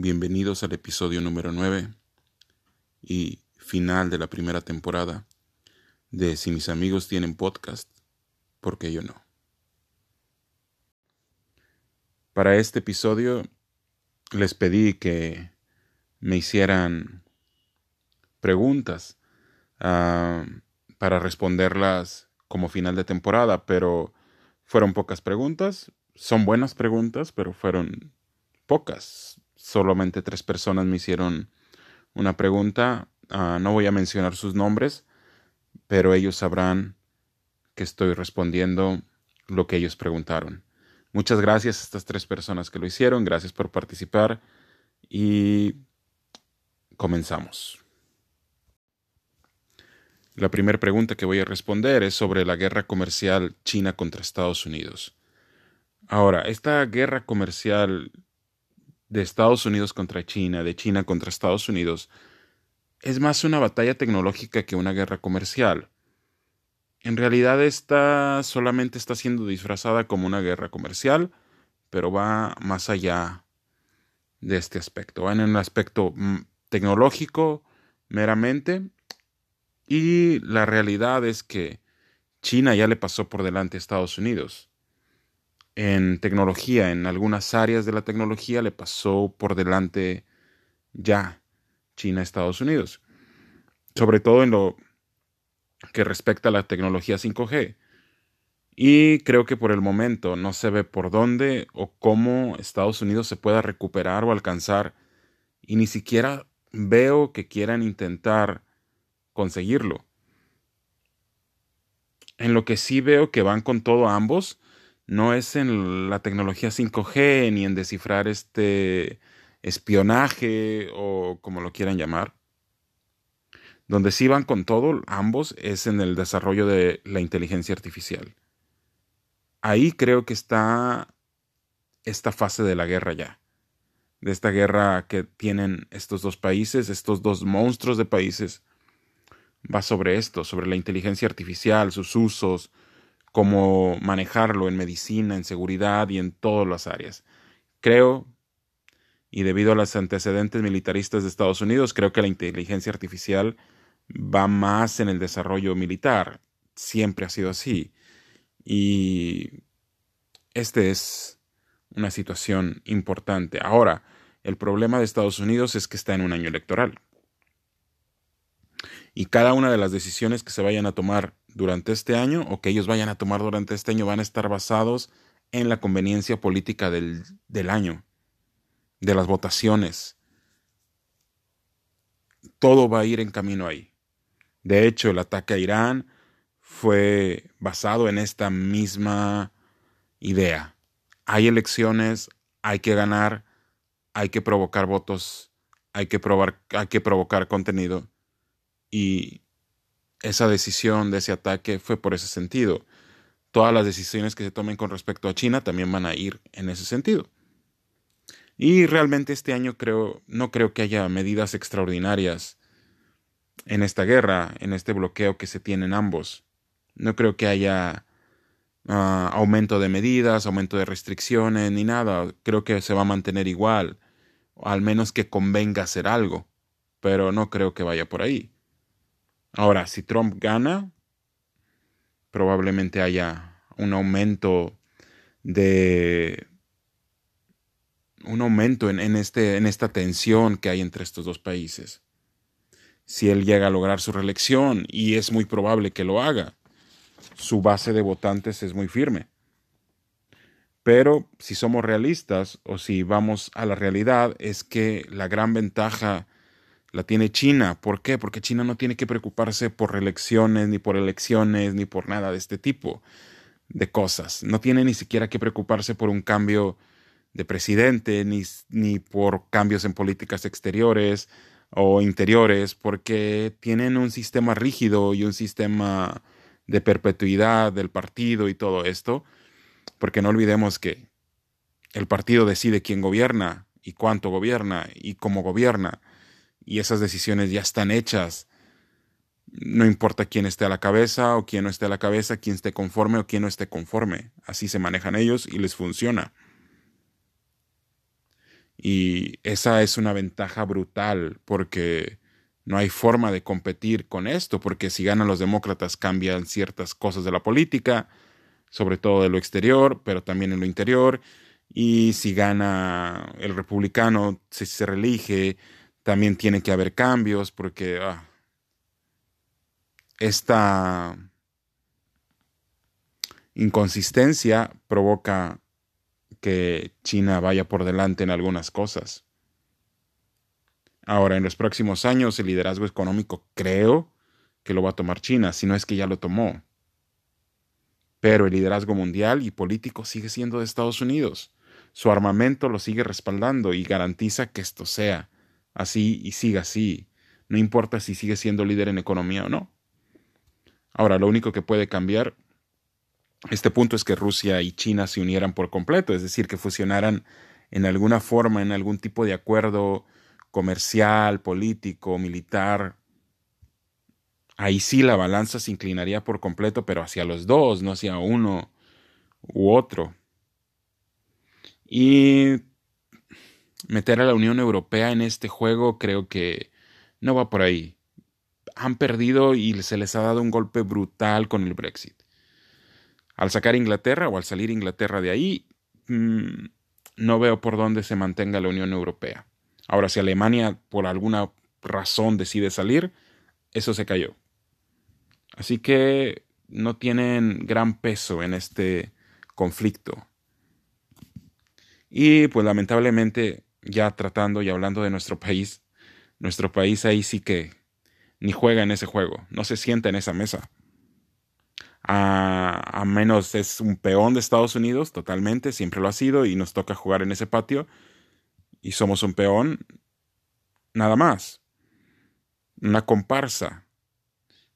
Bienvenidos al episodio número 9 y final de la primera temporada de Si mis amigos tienen podcast, ¿por qué yo no? Para este episodio les pedí que me hicieran preguntas uh, para responderlas como final de temporada, pero fueron pocas preguntas. Son buenas preguntas, pero fueron pocas. Solamente tres personas me hicieron una pregunta. Uh, no voy a mencionar sus nombres, pero ellos sabrán que estoy respondiendo lo que ellos preguntaron. Muchas gracias a estas tres personas que lo hicieron. Gracias por participar y comenzamos. La primera pregunta que voy a responder es sobre la guerra comercial China contra Estados Unidos. Ahora, esta guerra comercial de Estados Unidos contra China, de China contra Estados Unidos, es más una batalla tecnológica que una guerra comercial. En realidad esta solamente está siendo disfrazada como una guerra comercial, pero va más allá de este aspecto. Va en el aspecto mm, tecnológico meramente y la realidad es que China ya le pasó por delante a Estados Unidos. En tecnología, en algunas áreas de la tecnología le pasó por delante ya China a Estados Unidos. Sobre todo en lo que respecta a la tecnología 5G. Y creo que por el momento no se ve por dónde o cómo Estados Unidos se pueda recuperar o alcanzar. Y ni siquiera veo que quieran intentar conseguirlo. En lo que sí veo que van con todo ambos, no es en la tecnología 5G ni en descifrar este espionaje o como lo quieran llamar. Donde sí van con todo ambos es en el desarrollo de la inteligencia artificial. Ahí creo que está esta fase de la guerra ya. De esta guerra que tienen estos dos países, estos dos monstruos de países, va sobre esto, sobre la inteligencia artificial, sus usos, cómo manejarlo en medicina, en seguridad y en todas las áreas. Creo, y debido a los antecedentes militaristas de Estados Unidos, creo que la inteligencia artificial va más en el desarrollo militar. Siempre ha sido así. Y este es una situación importante. Ahora, el problema de Estados Unidos es que está en un año electoral y cada una de las decisiones que se vayan a tomar durante este año o que ellos vayan a tomar durante este año van a estar basados en la conveniencia política del, del año, de las votaciones. Todo va a ir en camino ahí. De hecho, el ataque a Irán fue basado en esta misma idea. Hay elecciones, hay que ganar, hay que provocar votos, hay que, probar, hay que provocar contenido y esa decisión de ese ataque fue por ese sentido. Todas las decisiones que se tomen con respecto a China también van a ir en ese sentido. Y realmente este año creo, no creo que haya medidas extraordinarias en esta guerra, en este bloqueo que se tienen ambos. No creo que haya ah, aumento de medidas, aumento de restricciones, ni nada. Creo que se va a mantener igual, al menos que convenga hacer algo, pero no creo que vaya por ahí. Ahora, si Trump gana, probablemente haya un aumento de un aumento en, este, en esta tensión que hay entre estos dos países. Si él llega a lograr su reelección, y es muy probable que lo haga, su base de votantes es muy firme. Pero si somos realistas o si vamos a la realidad, es que la gran ventaja la tiene China. ¿Por qué? Porque China no tiene que preocuparse por reelecciones, ni por elecciones, ni por nada de este tipo de cosas. No tiene ni siquiera que preocuparse por un cambio de presidente, ni, ni por cambios en políticas exteriores o interiores, porque tienen un sistema rígido y un sistema de perpetuidad del partido y todo esto, porque no olvidemos que el partido decide quién gobierna y cuánto gobierna y cómo gobierna y esas decisiones ya están hechas. No importa quién esté a la cabeza o quién no esté a la cabeza, quién esté conforme o quién no esté conforme. Así se manejan ellos y les funciona. Y esa es una ventaja brutal porque no hay forma de competir con esto, porque si ganan los demócratas cambian ciertas cosas de la política, sobre todo de lo exterior, pero también en lo interior. Y si gana el republicano, si se reelige, también tiene que haber cambios, porque ah, esta inconsistencia provoca que China vaya por delante en algunas cosas. Ahora, en los próximos años, el liderazgo económico creo que lo va a tomar China, si no es que ya lo tomó. Pero el liderazgo mundial y político sigue siendo de Estados Unidos. Su armamento lo sigue respaldando y garantiza que esto sea así y siga así. No importa si sigue siendo líder en economía o no. Ahora, lo único que puede cambiar este punto es que Rusia y China se unieran por completo, es decir, que fusionaran en alguna forma, en algún tipo de acuerdo comercial, político, militar, ahí sí la balanza se inclinaría por completo, pero hacia los dos, no hacia uno u otro. Y meter a la Unión Europea en este juego creo que no va por ahí. Han perdido y se les ha dado un golpe brutal con el Brexit. Al sacar Inglaterra o al salir Inglaterra de ahí, mm, no veo por dónde se mantenga la Unión Europea. Ahora, si Alemania por alguna razón decide salir, eso se cayó. Así que no tienen gran peso en este conflicto. Y pues lamentablemente, ya tratando y hablando de nuestro país, nuestro país ahí sí que ni juega en ese juego, no se sienta en esa mesa. A, menos es un peón de Estados Unidos, totalmente, siempre lo ha sido, y nos toca jugar en ese patio y somos un peón, nada más. Una comparsa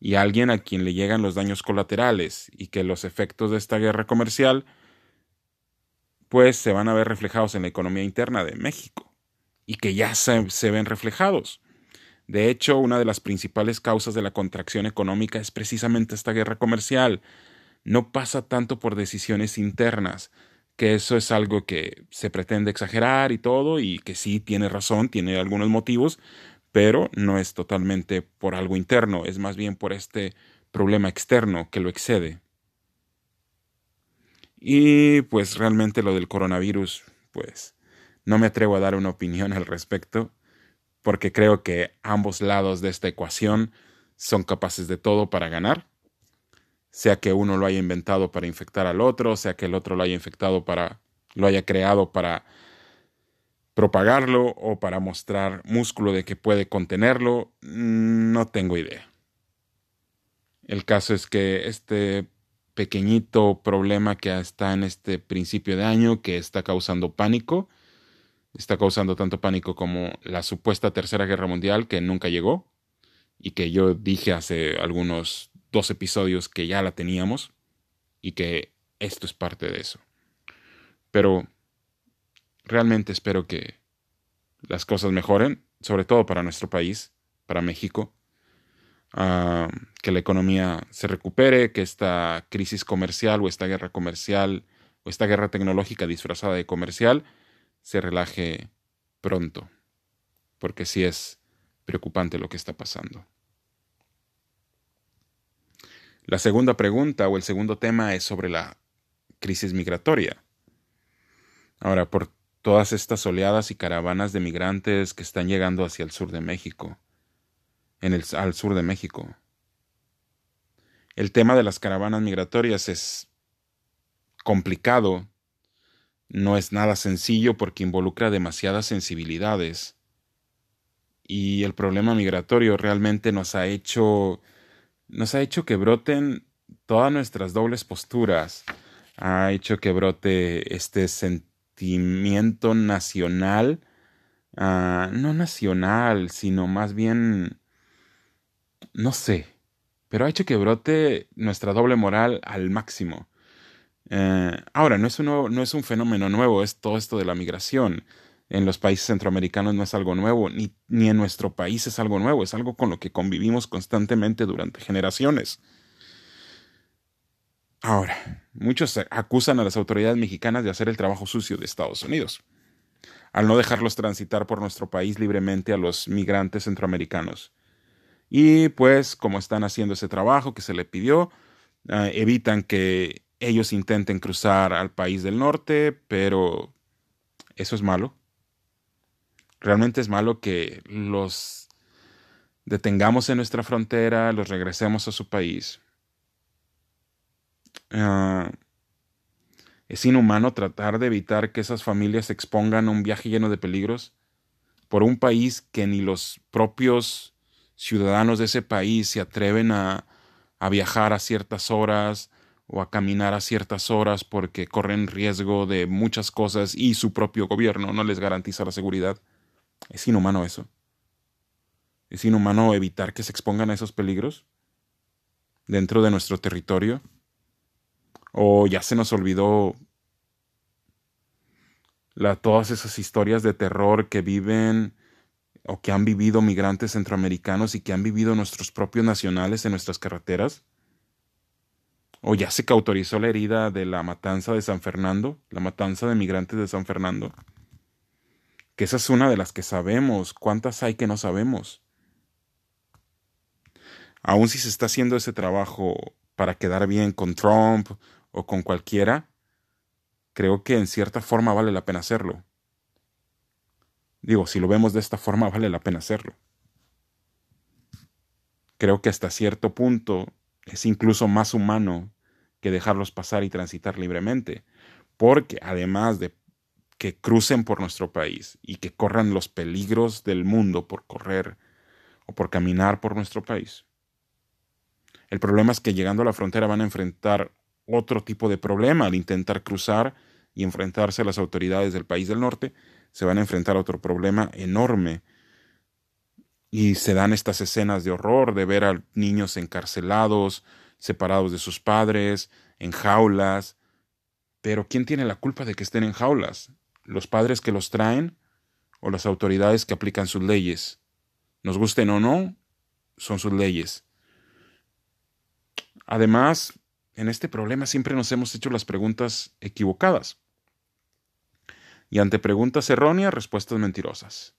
y alguien a quien le llegan los daños colaterales y que los efectos de esta guerra comercial pues se van a ver reflejados en la economía interna de México y que ya se, se ven reflejados. De hecho, una de las principales causas de la contracción económica es precisamente esta guerra comercial. No pasa tanto por decisiones internas, que eso es algo que se pretende exagerar y todo, y que sí tiene razón, tiene algunos motivos, pero no es totalmente por algo interno, es más bien por este problema externo que lo excede. Y pues realmente lo del coronavirus, pues no me atrevo a dar una opinión al respecto, porque creo que ambos lados de esta ecuación son capaces de todo para ganar sea que uno lo haya inventado para infectar al otro, sea que el otro lo haya infectado para, lo haya creado para propagarlo o para mostrar músculo de que puede contenerlo, no tengo idea. El caso es que este pequeñito problema que está en este principio de año, que está causando pánico, está causando tanto pánico como la supuesta tercera guerra mundial que nunca llegó y que yo dije hace algunos dos episodios que ya la teníamos y que esto es parte de eso. Pero realmente espero que las cosas mejoren, sobre todo para nuestro país, para México, ah, que la economía se recupere, que esta crisis comercial o esta guerra comercial o esta guerra tecnológica disfrazada de comercial se relaje pronto, porque sí es preocupante lo que está pasando. La segunda pregunta o el segundo tema es sobre la crisis migratoria. Ahora, por todas estas oleadas y caravanas de migrantes que están llegando hacia el sur de México, en el, al sur de México. El tema de las caravanas migratorias es complicado, no es nada sencillo porque involucra demasiadas sensibilidades. Y el problema migratorio realmente nos ha hecho nos ha hecho que broten todas nuestras dobles posturas, ha hecho que brote este sentimiento nacional, ah, no nacional, sino más bien, no sé, pero ha hecho que brote nuestra doble moral al máximo. Eh, ahora, no es, uno, no es un fenómeno nuevo, es todo esto de la migración en los países centroamericanos no es algo nuevo, ni, ni en nuestro país es algo nuevo, es algo con lo que convivimos constantemente durante generaciones. Ahora, muchos acusan a las autoridades mexicanas de hacer el trabajo sucio de Estados Unidos. al no dejarlos transitar por nuestro país libremente a los migrantes centroamericanos. Y pues como están haciendo ese trabajo que se le pidió, ah, evitan que ellos intenten cruzar al país del norte, pero eso es malo. Realmente es malo que los detengamos en nuestra frontera, los regresemos a su país. Ah, es inhumano tratar de evitar que esas familias se expongan a un viaje lleno de peligros por un país que ni los propios ciudadanos de ese país se atreven a, viajar a ciertas horas o a caminar a ciertas horas porque corren riesgo de muchas cosas y su propio gobierno no les garantiza la seguridad. Es inhumano eso. Es inhumano evitar que se expongan a esos peligros dentro de nuestro territorio. O ya se nos olvidó la, todas esas historias de terror que viven o que han vivido migrantes centroamericanos y que han vivido nuestros propios nacionales en nuestras carreteras. O ya se cautorizó la herida de la matanza de San Fernando, la matanza de migrantes de San Fernando. Que esa es una de las que sabemos. ¿Cuántas hay que no sabemos? Aún si se está haciendo ese trabajo para quedar bien con Trump o con cualquiera, creo que en cierta forma vale la pena hacerlo. Digo, si lo vemos de esta forma, vale la pena hacerlo. Creo que hasta cierto punto es incluso más humano que dejarlos pasar y transitar libremente, porque además de que crucen por nuestro país y que corran los peligros del mundo por correr o por caminar por nuestro país. El problema es que llegando a la frontera van a enfrentar otro tipo de problema al intentar cruzar y enfrentarse a las autoridades del país del norte, se van a enfrentar a otro problema enorme. Y se dan estas escenas de horror de ver a niños encarcelados, separados de sus padres, en jaulas. Pero ¿quién tiene la culpa de que estén en jaulas? ¿Los padres que los traen o las autoridades que aplican sus leyes? Nos gusten o no, son sus leyes. Además, en este problema siempre nos hemos hecho las preguntas equivocadas. Y ante preguntas erróneas, respuestas mentirosas.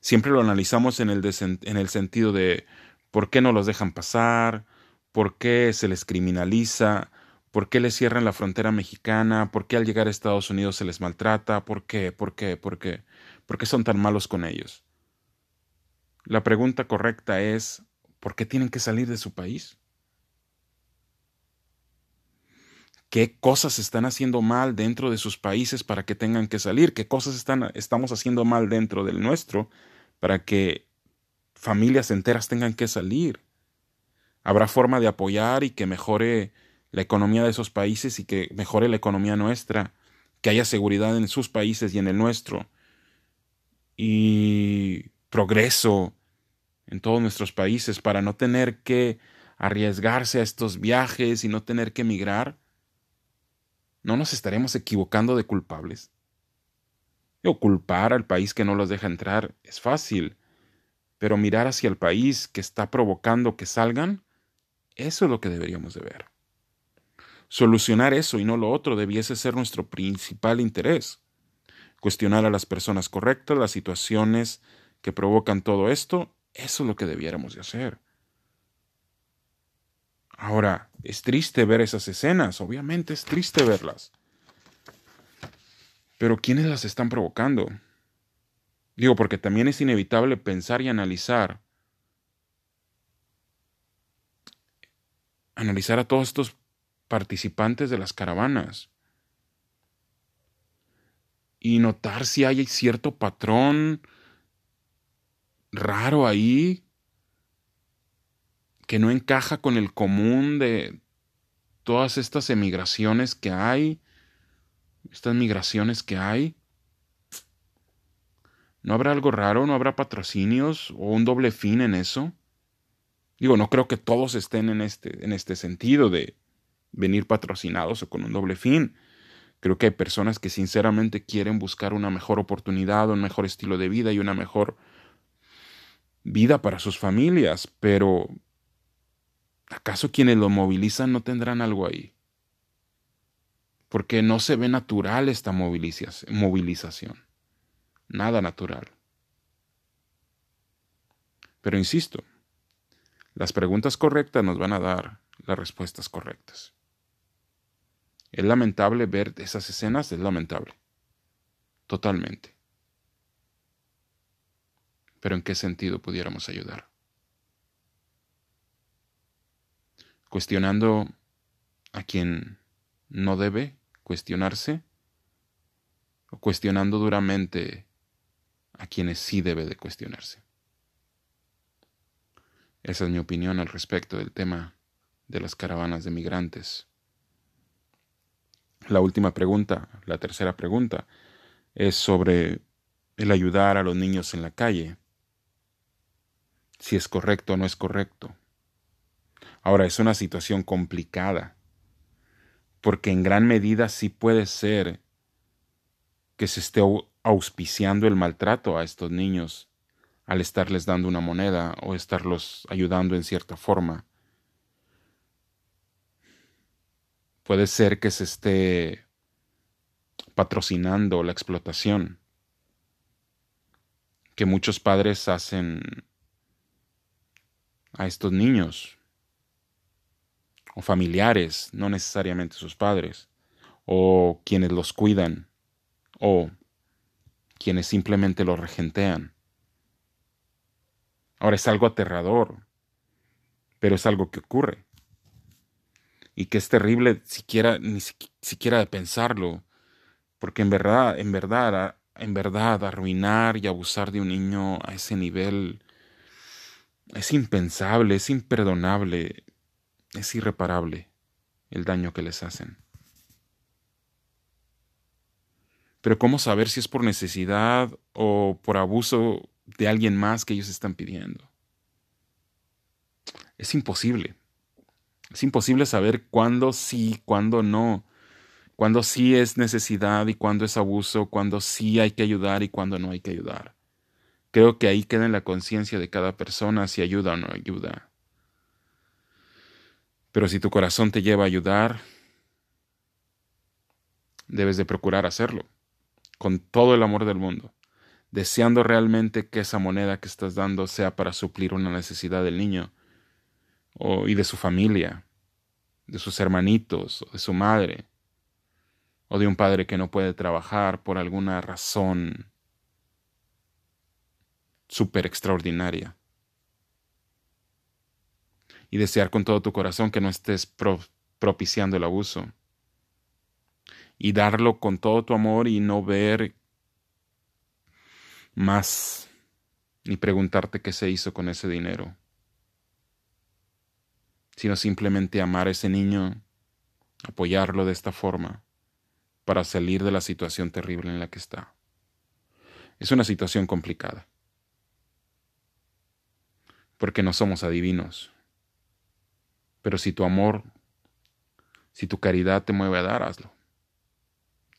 Siempre lo analizamos en el, en el sentido de por qué no los dejan pasar, por qué se les criminaliza, por qué les cierran la frontera mexicana, por qué al llegar a Estados Unidos se les maltrata, por qué, por qué, por qué, por qué son tan malos con ellos. La pregunta correcta es, ¿por qué tienen que salir de su país? Qué cosas están haciendo mal dentro de sus países para que tengan que salir, qué cosas están, estamos haciendo mal dentro del nuestro para que familias enteras tengan que salir. Habrá forma de apoyar y que mejore la economía de esos países y que mejore la economía nuestra, que haya seguridad en sus países y en el nuestro, y progreso en todos nuestros países para no tener que arriesgarse a estos viajes y no tener que emigrar ¿No nos estaremos equivocando de culpables? O culpar al país que no los deja entrar es fácil, pero mirar hacia el país que está provocando que salgan, eso es lo que deberíamos de ver. Solucionar eso y no lo otro debiese ser nuestro principal interés. Cuestionar a las personas correctas, las situaciones que provocan todo esto, eso es lo que debiéramos de hacer. Ahora, es triste ver esas escenas, obviamente es triste verlas. Pero ¿quiénes las están provocando? Digo, porque también es inevitable pensar y analizar. Analizar a todos estos participantes de las caravanas. Y notar si hay cierto patrón raro ahí que no encaja con el común de todas estas emigraciones que hay, estas migraciones que hay. ¿No habrá algo raro? ¿No habrá patrocinios o un doble fin en eso? Digo, no creo que todos estén en este, en este sentido de venir patrocinados o con un doble fin. Creo que hay personas que sinceramente quieren buscar una mejor oportunidad, un mejor estilo de vida y una mejor vida para sus familias, pero ¿Acaso quienes lo movilizan no tendrán algo ahí? Porque no se ve natural esta movilización. nada natural. Pero insisto, las preguntas correctas nos van a dar las respuestas correctas. Es lamentable ver esas escenas, es lamentable. Totalmente. Pero ¿en qué sentido pudiéramos ayudar? Cuestionando a quien no debe cuestionarse o cuestionando duramente a quienes sí debe de cuestionarse. Esa es mi opinión al respecto del tema de las caravanas de migrantes. La última pregunta, la tercera pregunta, es sobre el ayudar a los niños en la calle. Si es correcto o no es correcto. Ahora, es una situación complicada, porque en gran medida sí puede ser que se esté auspiciando el maltrato a estos niños al estarles dando una moneda o estarlos ayudando en cierta forma. Puede ser que se esté patrocinando la explotación que muchos padres hacen a estos niños o familiares, no necesariamente sus padres, o quienes los cuidan, o quienes simplemente los regentean. Ahora es algo aterrador, pero es algo que ocurre. Y que es terrible siquiera, ni siquiera de pensarlo, porque en verdad, en verdad, en verdad, arruinar y abusar de un niño a ese nivel es impensable, es imperdonable, es irreparable el daño que les hacen. Pero ¿cómo saber si es por necesidad o por abuso de alguien más que ellos están pidiendo? Es imposible. Es imposible saber cuándo sí, cuándo no, cuándo sí es necesidad y cuándo es abuso, cuándo sí hay que ayudar y cuándo no hay que ayudar. Creo que ahí queda en la conciencia de cada persona si ayuda o no ayuda. Pero si tu corazón te lleva a ayudar, debes de procurar hacerlo, con todo el amor del mundo, deseando realmente que esa moneda que estás dando sea para suplir una necesidad del niño o, y de su familia, de sus hermanitos o de su madre, o de un padre que no puede trabajar por alguna razón súper extraordinaria. Y desear con todo tu corazón que no estés propiciando el abuso. Y darlo con todo tu amor y no ver más ni preguntarte qué se hizo con ese dinero, sino simplemente amar a ese niño, apoyarlo de esta forma para salir de la situación terrible en la que está. Es una situación complicada porque no somos adivinos. Pero si tu amor, si tu caridad te mueve a dar, hazlo.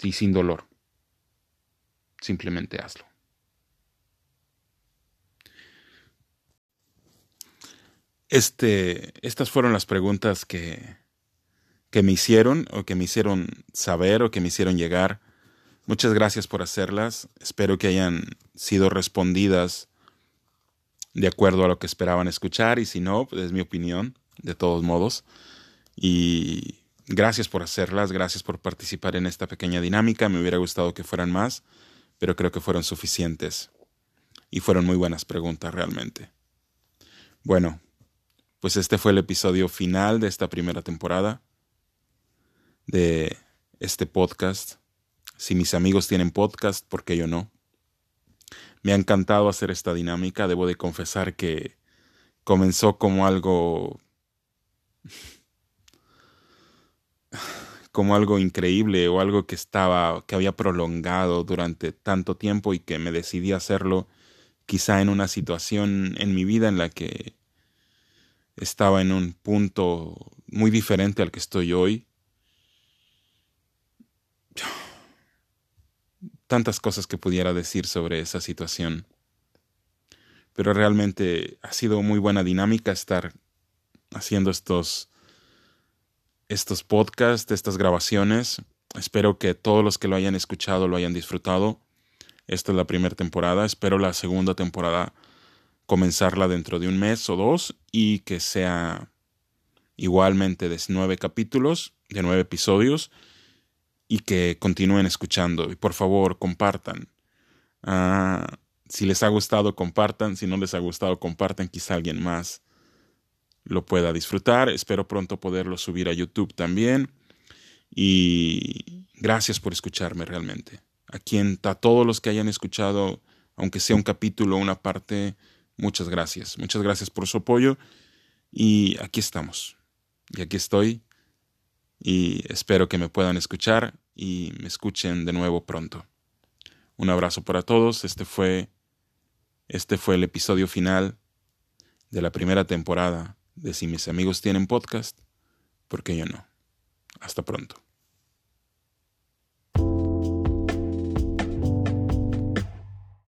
Y sin dolor. Simplemente hazlo. Este, estas fueron las preguntas que, que me hicieron o que me hicieron saber o que me hicieron llegar. Muchas gracias por hacerlas. Espero que hayan sido respondidas de acuerdo a lo que esperaban escuchar y si no, pues es mi opinión, de todos modos. Y gracias por hacerlas, gracias por participar en esta pequeña dinámica. Me hubiera gustado que fueran más, pero creo que fueron suficientes. Y fueron muy buenas preguntas realmente. Bueno, pues este fue el episodio final de esta primera temporada de este podcast. Si mis amigos tienen podcast, ¿por qué yo no? Me ha encantado hacer esta dinámica. Debo de confesar que comenzó como algo como algo increíble o algo que estaba que había prolongado durante tanto tiempo y que me decidí a hacerlo quizá en una situación en mi vida en la que estaba en un punto muy diferente al que estoy hoy tantas cosas que pudiera decir sobre esa situación. Pero realmente ha sido muy buena dinámica estar haciendo estos, estos podcasts, estas grabaciones. Espero que todos los que lo hayan escuchado lo hayan disfrutado. Esta es la primera temporada. Espero la segunda temporada comenzarla dentro de un mes o dos y que sea igualmente de nueve capítulos, de nueve episodios y que continúen escuchando. Y por favor, compartan. Ah, si les ha gustado, compartan. Si no les ha gustado, compartan. Quizá alguien más lo pueda disfrutar. Espero pronto poderlo subir a YouTube también. Y gracias por escucharme realmente. A quien, a todos los que hayan escuchado, aunque sea un capítulo o una parte, muchas gracias. Muchas gracias por su apoyo. Y aquí estamos. Y aquí estoy. Y espero que me puedan escuchar y me escuchen de nuevo pronto. Un abrazo para todos. Este fue este fue el episodio final de la primera temporada de Si mis amigos tienen podcast, porque yo no. Hasta pronto.